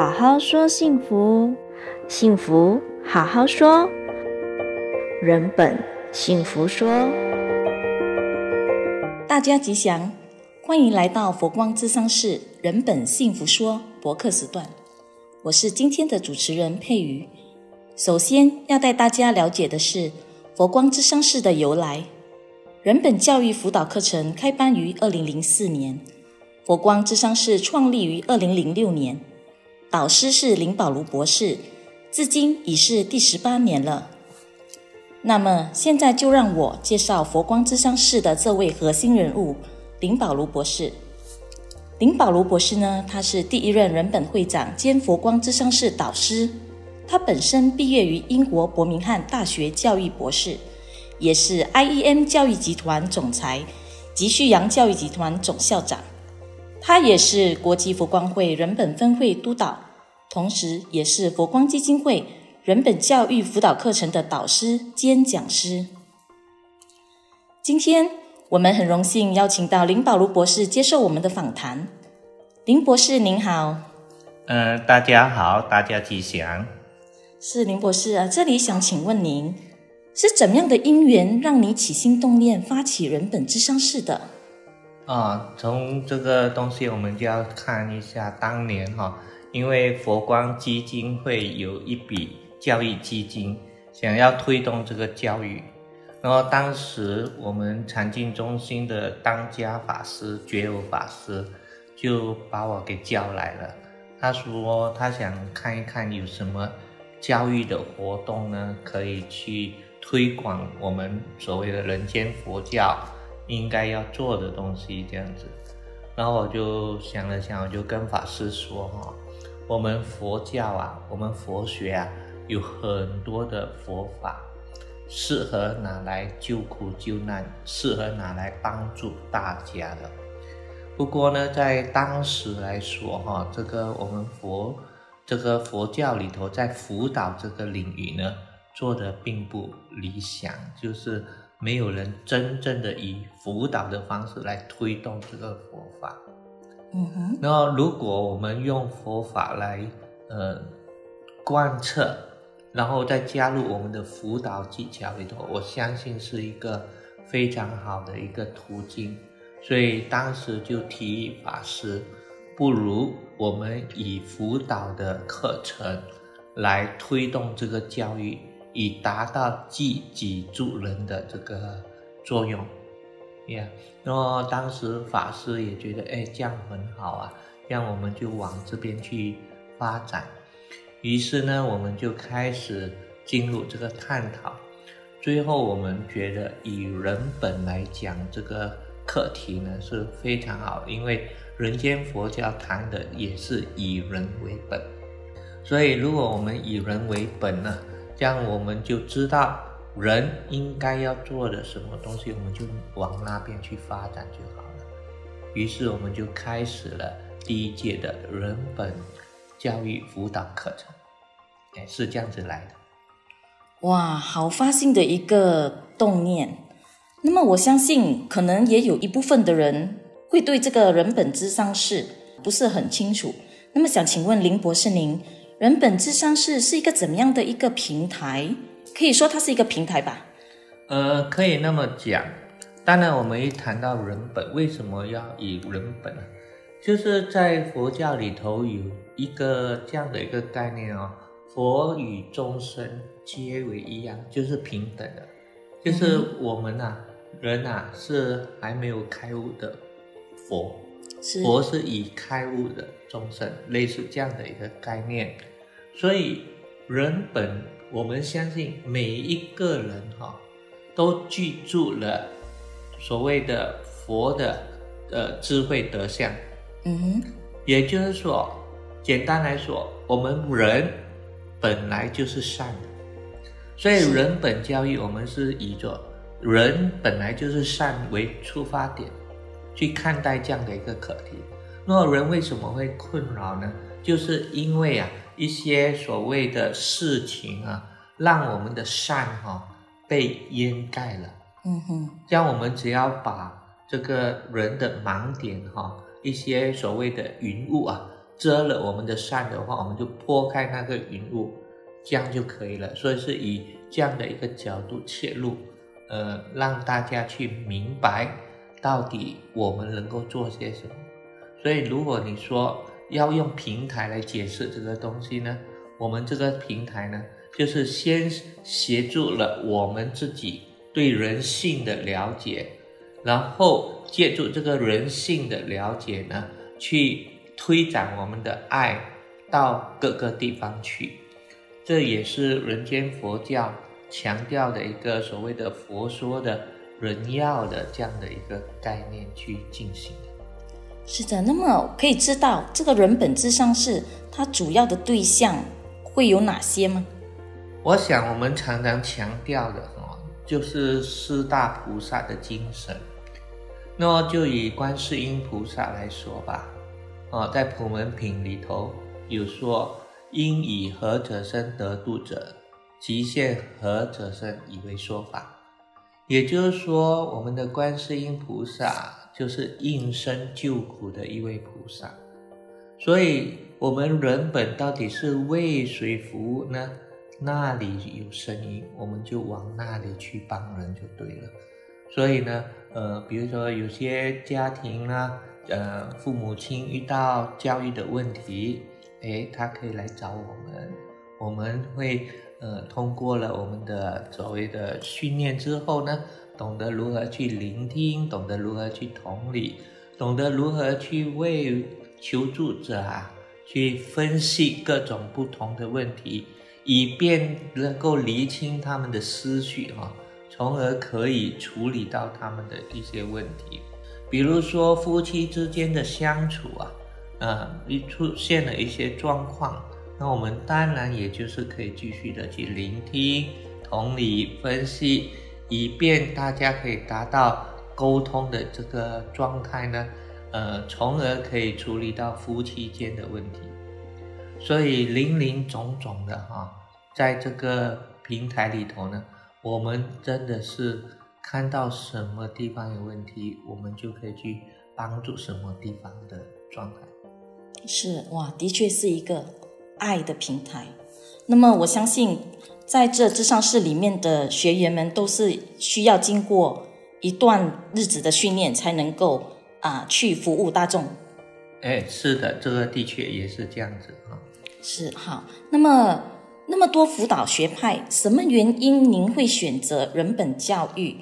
好好说幸福，幸福好好说。人本幸福说，大家吉祥，欢迎来到佛光咨商室人本幸福说博客时段。我是今天的主持人佩瑜。首先要带大家了解的是佛光咨商室的由来。人本教育辅导课程开班于二零零四年，佛光咨商室创立于二零零六年，导师是林宝如博士，至今已是第十八年了。那么现在就让我介绍佛光之商室的这位核心人物林宝如博士。林宝如博士呢，他是第一任人本会长兼佛光之商室导师，他本身毕业于英国伯明翰大学教育博士。也是 IEM 教育集团总裁，及旭阳教育集团总校长。他也是国际佛光会人本分会督导，同时也是佛光基金会人本教育辅导课程的导师兼讲师。今天我们很荣幸邀请到林宝如博士接受我们的访谈。林博士您好。嗯、呃，大家好，大家吉祥。是林博士啊，这里想请问您。是怎么样的因缘让你起心动念发起人本智商室的？啊，从这个东西我们就要看一下当年哈，因为佛光基金会有一笔教育基金，想要推动这个教育，然后当时我们禅净中心的当家法师觉悟法师就把我给叫来了，他说他想看一看有什么教育的活动呢，可以去。推广我们所谓的人间佛教应该要做的东西，这样子。然后我就想了想，我就跟法师说：“哈，我们佛教啊，我们佛学啊，有很多的佛法，适合拿来救苦救难，适合拿来帮助大家的。不过呢，在当时来说，哈，这个我们佛这个佛教里头，在辅导这个领域呢。”做的并不理想，就是没有人真正的以辅导的方式来推动这个佛法。嗯哼。然后，如果我们用佛法来呃贯彻，然后再加入我们的辅导技巧里头，我相信是一个非常好的一个途径。所以当时就提议法师，不如我们以辅导的课程来推动这个教育。以达到济己助人的这个作用，呀，然后当时法师也觉得，哎，这样很好啊，这样我们就往这边去发展。于是呢，我们就开始进入这个探讨。最后，我们觉得以人本来讲这个课题呢是非常好，因为人间佛教谈的也是以人为本，所以如果我们以人为本呢，这样我们就知道人应该要做的什么东西，我们就往那边去发展就好了。于是我们就开始了第一届的人本教育辅导课程，哎，是这样子来的。哇，好发心的一个动念。那么我相信，可能也有一部分的人会对这个人本咨商是不是很清楚。那么想请问林博士您。人本咨商是是一个怎么样的一个平台？可以说它是一个平台吧？呃，可以那么讲。当然，我们一谈到人本，为什么要以人本呢？就是在佛教里头有一个这样的一个概念哦，佛与众生皆为一样，就是平等的。就是我们呐、啊，人呐、啊，是还没有开悟的佛，是佛是以开悟的众生，类似这样的一个概念。所以，人本，我们相信每一个人哈，都记住了所谓的佛的呃智慧德相。嗯，也就是说，简单来说，我们人本来就是善的，所以人本教育我们是以做人本来就是善为出发点去看待这样的一个课题。那么人为什么会困扰呢？就是因为啊。一些所谓的事情啊，让我们的善哈、啊、被掩盖了。嗯哼，这样我们只要把这个人的盲点哈、啊，一些所谓的云雾啊，遮了我们的善的话，我们就拨开那个云雾，这样就可以了。所以是以这样的一个角度切入，呃，让大家去明白到底我们能够做些什么。所以如果你说要用平台来解释这个东西呢，我们这个平台呢，就是先协助了我们自己对人性的了解，然后借助这个人性的了解呢，去推展我们的爱到各个地方去。这也是人间佛教强调的一个所谓的佛说的人要的这样的一个概念去进行的。是的，那么可以知道这个人本咨商室它主要的对象会有哪些吗？我想我们常常强调的哦，就是四大菩萨的精神。那么就以观世音菩萨来说吧，哦，在普门品里头有说，应以何者身得度者，即现何者身以为说法。也就是说，我们的观世音菩萨。就是应身救苦的一位菩萨，所以我们人本到底是为谁服务呢？那里有声音，我们就往那里去帮人就对了。所以呢，呃，比如说有些家庭呢，呃，父母亲遇到教育的问题，诶，他可以来找我们，我们会呃通过了我们的所谓的训练之后呢。懂得如何去聆听，懂得如何去同理，懂得如何去为求助者啊去分析各种不同的问题，以便能够厘清他们的思绪哈，从而可以处理到他们的一些问题。比如说夫妻之间的相处啊，呃，一出现了一些状况，那我们当然也就是可以继续的去聆听、同理、分析。以便大家可以达到沟通的这个状态呢，呃，从而可以处理到夫妻间的问题。所以林林总总的哈，在这个平台里头呢，我们真的是看到什么地方有问题，我们就可以去帮助什么地方的状态。是哇，的确是一个爱的平台。那么我相信。在这智商室里面的学员们都是需要经过一段日子的训练，才能够啊去服务大众。哎，是的，这个的确也是这样子啊。是好，那么那么多辅导学派，什么原因您会选择人本教育？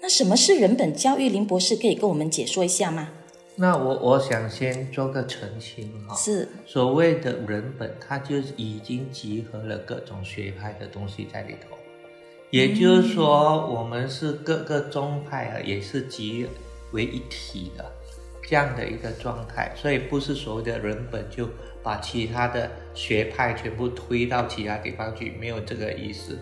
那什么是人本教育？林博士可以跟我们解说一下吗？那我我想先做个澄清哈，是所谓的人本，它就已经集合了各种学派的东西在里头，也就是说，我们是各个宗派啊，也是集为一体的这样的一个状态，所以不是所谓的人本就把其他的学派全部推到其他地方去，没有这个意思。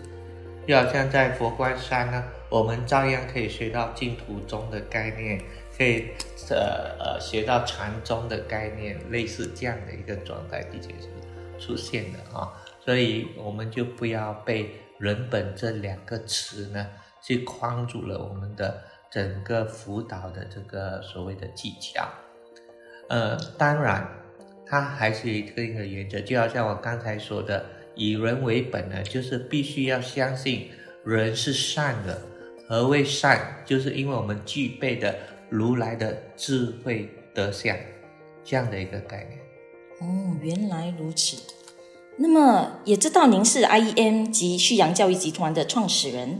就好像在佛光山呢，我们照样可以学到净土宗的概念。可以，呃呃，学到禅宗的概念，类似这样的一个状态，的确是出现的啊、所以我们就不要被“人本”这两个词呢，去框住了我们的整个辅导的这个所谓的技巧。呃，当然，它还是一个一个原则，就好像我刚才说的，以人为本呢，就是必须要相信人是善的。何谓善？就是因为我们具备的。如来的智慧德相，这样的一个概念。哦，原来如此。那么也知道您是 IEM 及旭阳教育集团的创始人，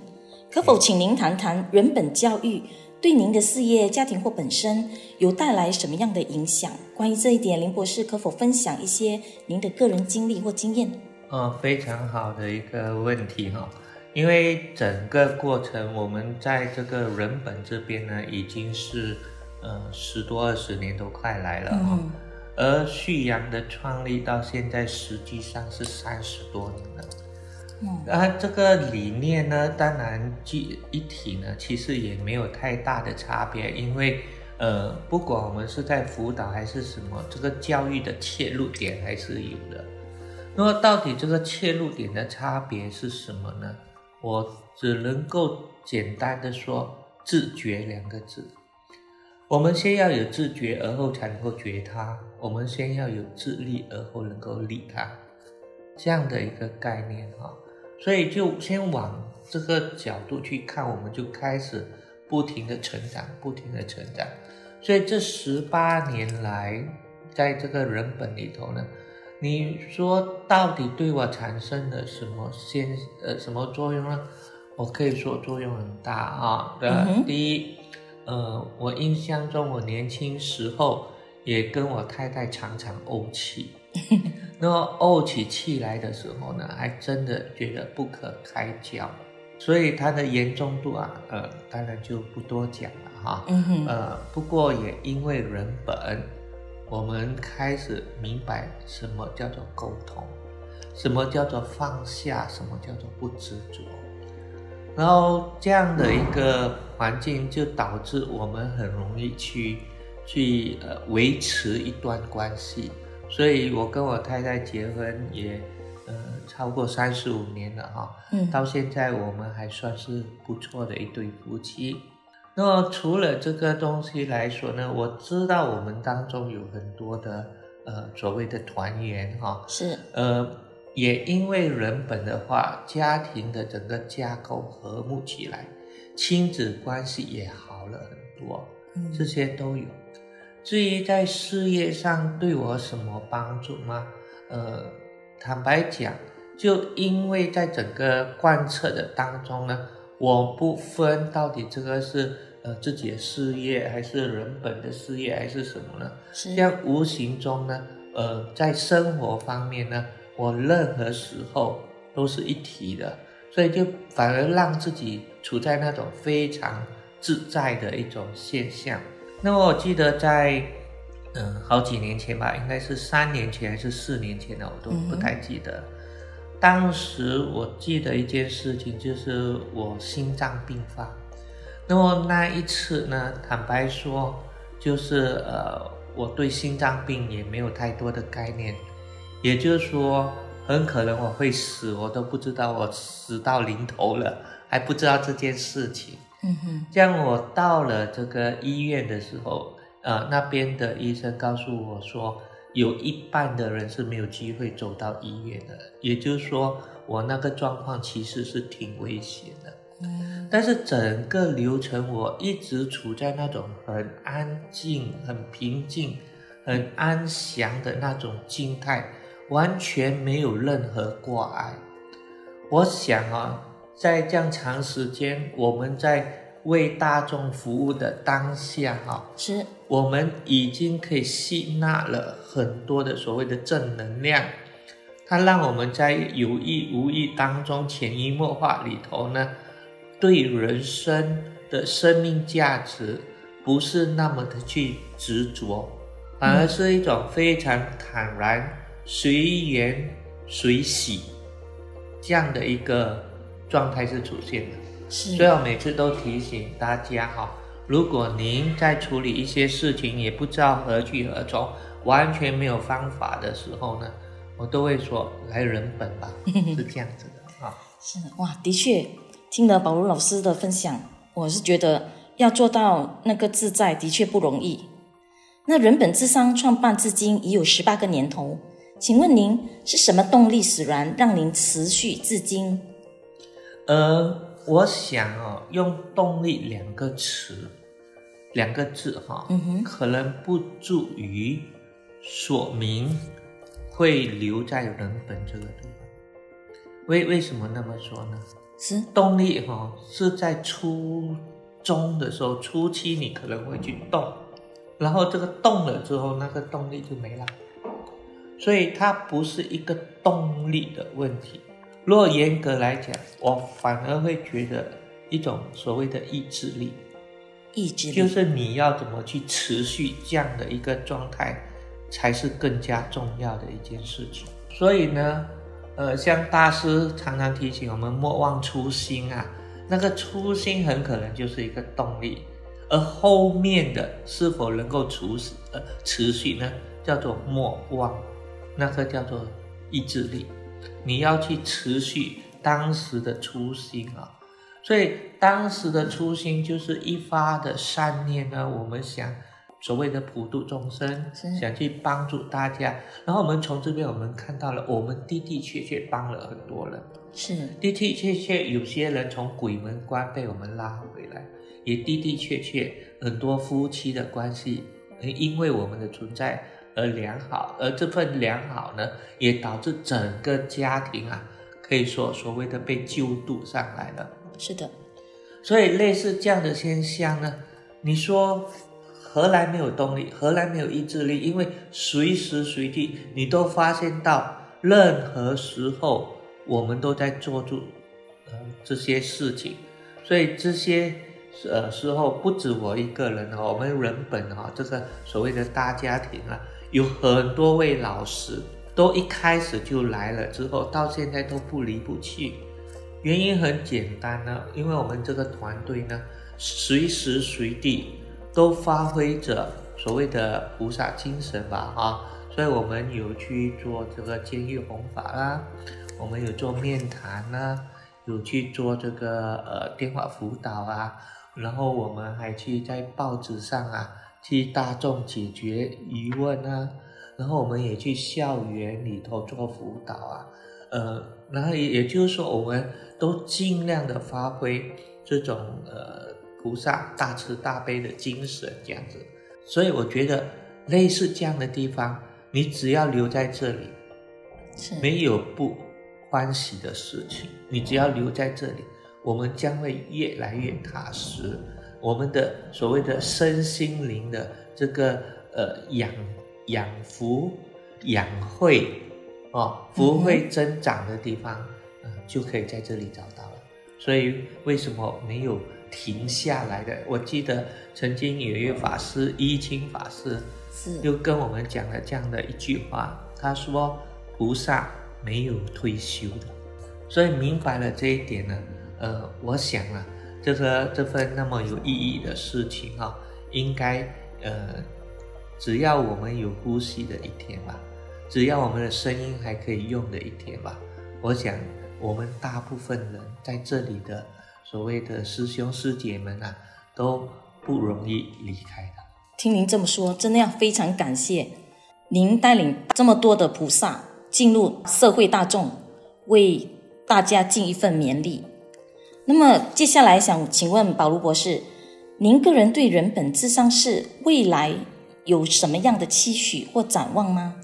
可否请您谈谈人本教育对您的事业、家庭或本身有带来什么样的影响？关于这一点，林博士可否分享一些您的个人经历或经验？哦，非常好的一个问题哈。因为整个过程，我们在这个人本这边呢，已经是呃十多二十年都快来了哈、嗯。而旭阳的创立到现在，实际上是三十多年了。嗯，而这个理念呢，当然具一体呢，其实也没有太大的差别。因为呃，不管我们是在辅导还是什么，这个教育的切入点还是有的。那么，到底这个切入点的差别是什么呢？我只能够简单的说“自觉”两个字。我们先要有自觉，而后才能够觉他；我们先要有自立，而后能够利他，这样的一个概念哈。所以就先往这个角度去看，我们就开始不停的成长，不停的成长。所以这十八年来，在这个人本里头呢，你说到底对我产生了什么先呃什么作用呢？我可以说作用很大啊。对，第一。呃，我印象中，我年轻时候也跟我太太常常怄气，那么怄起气来的时候呢，还真的觉得不可开交，所以它的严重度啊，呃，当然就不多讲了哈。嗯哼。呃，不过也因为人本，我们开始明白什么叫做沟通，什么叫做放下，什么叫做不执着。然后这样的一个环境就导致我们很容易去去呃维持一段关系，所以我跟我太太结婚也呃超过三十五年了哈，嗯，到现在我们还算是不错的一对夫妻。那么除了这个东西来说呢，我知道我们当中有很多的呃所谓的团圆哈，是呃。也因为人本的话，家庭的整个架构和睦起来，亲子关系也好了很多，这些都有。至于在事业上对我什么帮助吗？呃，坦白讲，就因为在整个贯彻的当中呢，我不分到底这个是呃自己的事业，还是人本的事业，还是什么呢？是这样无形中呢，呃，在生活方面呢。我任何时候都是一体的，所以就反而让自己处在那种非常自在的一种现象。那么我记得在嗯好几年前吧，应该是三年前还是四年前呢，我都不太记得。嗯、当时我记得一件事情，就是我心脏病发。那么那一次呢，坦白说，就是呃我对心脏病也没有太多的概念。也就是说，很可能我会死，我都不知道，我死到临头了，还不知道这件事情。嗯哼，这样我到了这个医院的时候，呃，那边的医生告诉我说，有一半的人是没有机会走到医院的。也就是说，我那个状况其实是挺危险的。嗯，但是整个流程我一直处在那种很安静、很平静、很安详的那种静态。完全没有任何挂碍。我想啊，在这样长时间，我们在为大众服务的当下，哈，是我们已经可以吸纳了很多的所谓的正能量，它让我们在有意无意当中潜移默化里头呢，对人生的生命价值不是那么的去执着，反而是一种非常坦然。随缘随喜，这样的一个状态是出现的。是，所以我每次都提醒大家哈，如果您在处理一些事情也不知道何去何从，完全没有方法的时候呢，我都会说来人本吧，是这样子的啊。是哇，的确，听了宝如老师的分享，我是觉得要做到那个自在的确不容易。那人本智商创办至今已有十八个年头。请问您是什么动力使然让您持续至今？呃，我想哦，用动力两个词，两个字哈，嗯哼，可能不足以说明会留在人本这个地方。为为什么那么说呢？是动力哈，是在初中的时候，初期你可能会去动，然后这个动了之后，那个动力就没了。所以它不是一个动力的问题，若严格来讲，我反而会觉得一种所谓的意志力，意志力就是你要怎么去持续这样的一个状态，才是更加重要的一件事情。所以呢，呃，像大师常常提醒我们莫忘初心啊，那个初心很可能就是一个动力，而后面的是否能够持续呃持续呢，叫做莫忘。那个叫做意志力，你要去持续当时的初心啊。所以当时的初心就是一发的善念呢，我们想所谓的普度众生，想去帮助大家。然后我们从这边我们看到了，我们的的确确帮了很多人，是的的确确有些人从鬼门关被我们拉回来，也的的确确很多夫妻的关系，因为我们的存在而良好，而这份良好呢，也导致整个家庭啊，可以说所谓的被救度上来了。是的，所以类似这样的现象呢，你说何来没有动力？何来没有意志力？因为随时随地你都发现到，任何时候我们都在做出呃这些事情，所以这些呃时候不止我一个人哦，我们人本哈、哦、这个所谓的大家庭啊，有很多位老师都一开始就来了，之后到现在都不离不弃。原因很简单呢，因为我们这个团队呢，随时随地都发挥着所谓的菩萨精神吧，啊，所以我们有去做这个监狱弘法啦，我们有做面谈啦，有去做这个呃电话辅导啊，然后我们还去在报纸上啊替大众解决疑问啊，然后我们也去校园里头做辅导啊。呃，然后也也就是说，我们都尽量的发挥这种呃菩萨大慈大悲的精神，这样子。所以我觉得类似这样的地方，你只要留在这里，是没有不欢喜的事情。你只要留在这里，我们将会越来越踏实。我们的所谓的身心灵的这个呃养养福养慧。哦，福慧增长的地方，嗯、呃，就可以在这里找到了。所以为什么没有停下来的？我记得曾经有一位法师，一清法师，是又跟我们讲了这样的一句话，他说：“菩萨没有退休的。”所以明白了这一点呢，呃，我想啊，这个这份那么有意义的事情啊、哦，应该呃，只要我们有呼吸的一天吧。只要我们的声音还可以用的一天吧，我想我们大部分人在这里的所谓的师兄师姐们啊，都不容易离开的。听您这么说，真的要非常感谢您带领这么多的菩萨进入社会大众，为大家尽一份绵力。那么接下来想请问宝如博士，您个人对人本智商是未来有什么样的期许或展望吗？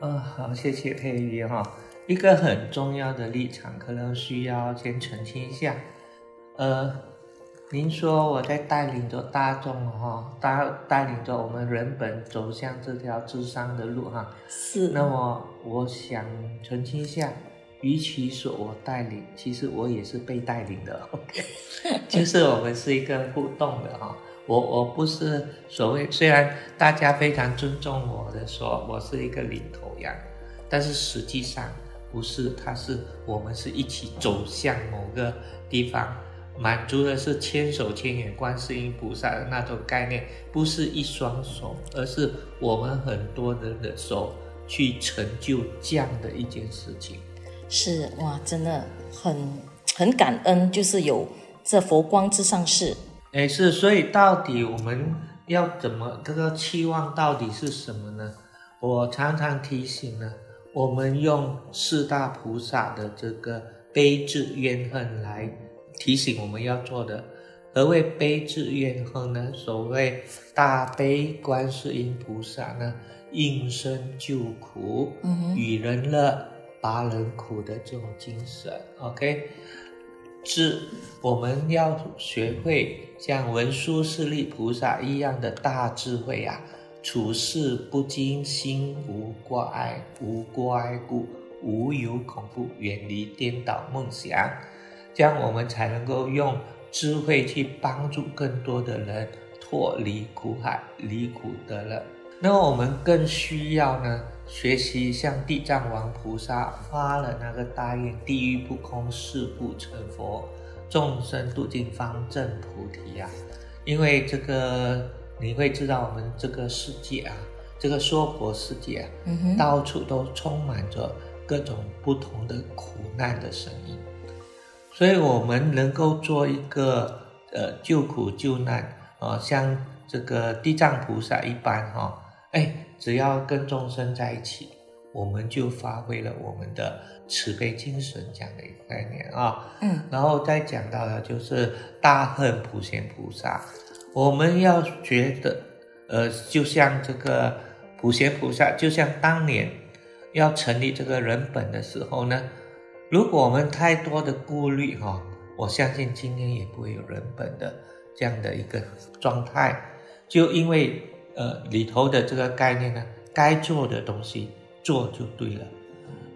呃，好，谢谢佩瑜哈。一个很重要的立场，可能需要先澄清一下。呃，您说我在带领着大众哈，带带领着我们人本走向这条智商的路哈。是。那么我想澄清一下，与其说我带领，其实我也是被带领的。OK，就是我们是一个互动的哈。我我不是所谓，虽然大家非常尊重我的说我是一个领头羊，但是实际上不是，他是我们是一起走向某个地方，满足的是千手千眼观世音菩萨的那种概念，不是一双手，而是我们很多人的手去成就这样的一件事情。是哇，真的很很感恩，就是有这佛光咨商室。哎，是，所以到底我们要怎么这个期望到底是什么呢？我常常提醒呢，我们用四大菩萨的这个悲智怨恨来提醒我们要做的。何谓悲智怨恨呢？所谓大悲观世音菩萨呢，应身救苦，与人乐，拔人苦的这种精神。OK。是，我们要学会像文殊师利菩萨一样的大智慧啊，处事不惊，心无挂碍，无挂碍故，无有恐怖，远离颠倒梦想，这样我们才能够用智慧去帮助更多的人脱离苦海，离苦得乐。那我们更需要呢，学习像地藏王菩萨发了那个大愿，地狱不空，誓不成佛，众生度尽方证菩提呀、啊。因为这个你会知道，我们这个世界啊，这个娑婆世界啊，嗯，到处都充满着各种不同的苦难的声音。所以我们能够做一个呃救苦救难啊、呃，像这个地藏菩萨一般哈、哦，哎，只要跟众生在一起，我们就发挥了我们的慈悲精神这样的一个概念啊。哦、嗯，然后再讲到的就是大恨普贤菩萨，我们要觉得呃，就像这个普贤菩萨，就像当年要成立这个人本的时候呢。如果我们太多的顾虑哈，我相信今天也不会有人本的这样的一个状态。就因为呃里头的这个概念呢，该做的东西做就对了。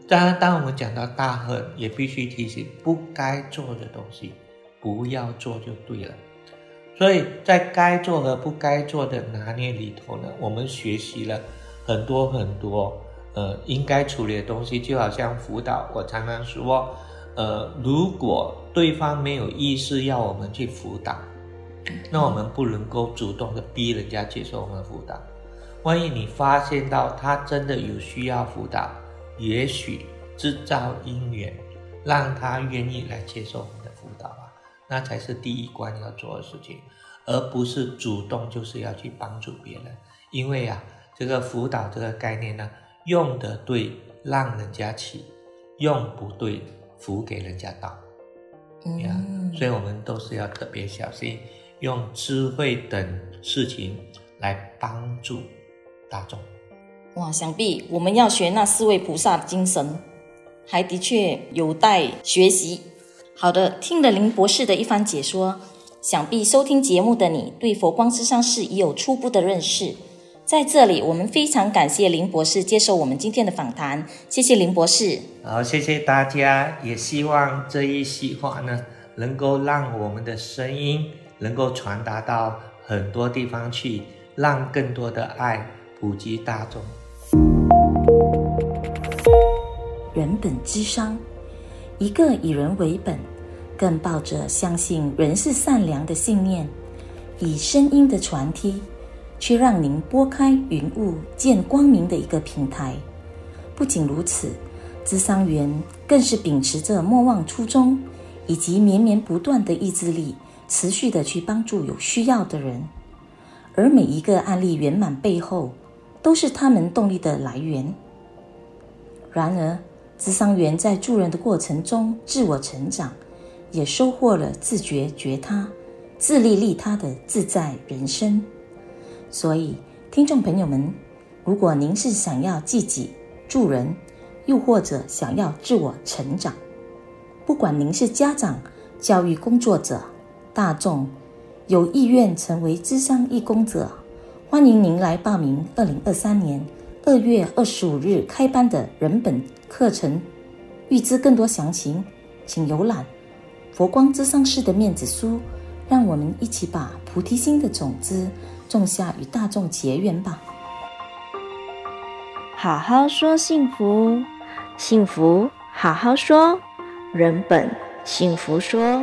当然，当我们讲到大恨，也必须提醒不该做的东西不要做就对了。所以在该做和不该做的拿捏里头呢，我们学习了很多很多。呃，应该处理的东西，就好像辅导，我常常说，呃，如果对方没有意识要我们去辅导，那我们不能够主动的逼人家接受我们的辅导。万一你发现到他真的有需要辅导，也许制造因缘，让他愿意来接受我们的辅导啊，那才是第一关要做的事情，而不是主动就是要去帮助别人。因为啊，这个辅导这个概念呢。用得对，让人家起；用不对，扶给人家倒。嗯，所以我们都是要特别小心，用智慧等事情来帮助大众。哇，想必我们要学那四位菩萨的精神，还的确有待学习。好的，听了林博士的一番解说，想必收听节目的你对佛光之上市已有初步的认识。在这里，我们非常感谢林博士接受我们今天的访谈，谢谢林博士。好，谢谢大家，也希望这一席话呢，能够让我们的声音能够传达到很多地方去，让更多的爱普及大众。人本之商，一个以人为本，更抱着相信人是善良的信念，以声音的传递。去让您拨开云雾见光明的一个平台。不仅如此，咨商员更是秉持着莫忘初衷以及绵绵不断的意志力，持续的去帮助有需要的人。而每一个案例圆满背后，都是他们动力的来源。然而，咨商员在助人的过程中自我成长，也收获了自觉觉他、自利利他的自在人生。所以，听众朋友们，如果您是想要自己助人，又或者想要自我成长，不管您是家长、教育工作者、大众，有意愿成为咨商义工者，欢迎您来报名二零二三年二月二十五日开班的人本课程。预知更多详情，请浏览佛光咨商室的面子书。让我们一起把菩提心的种子。种下与大众结缘吧。好好说幸福，幸福好好说，人本幸福说。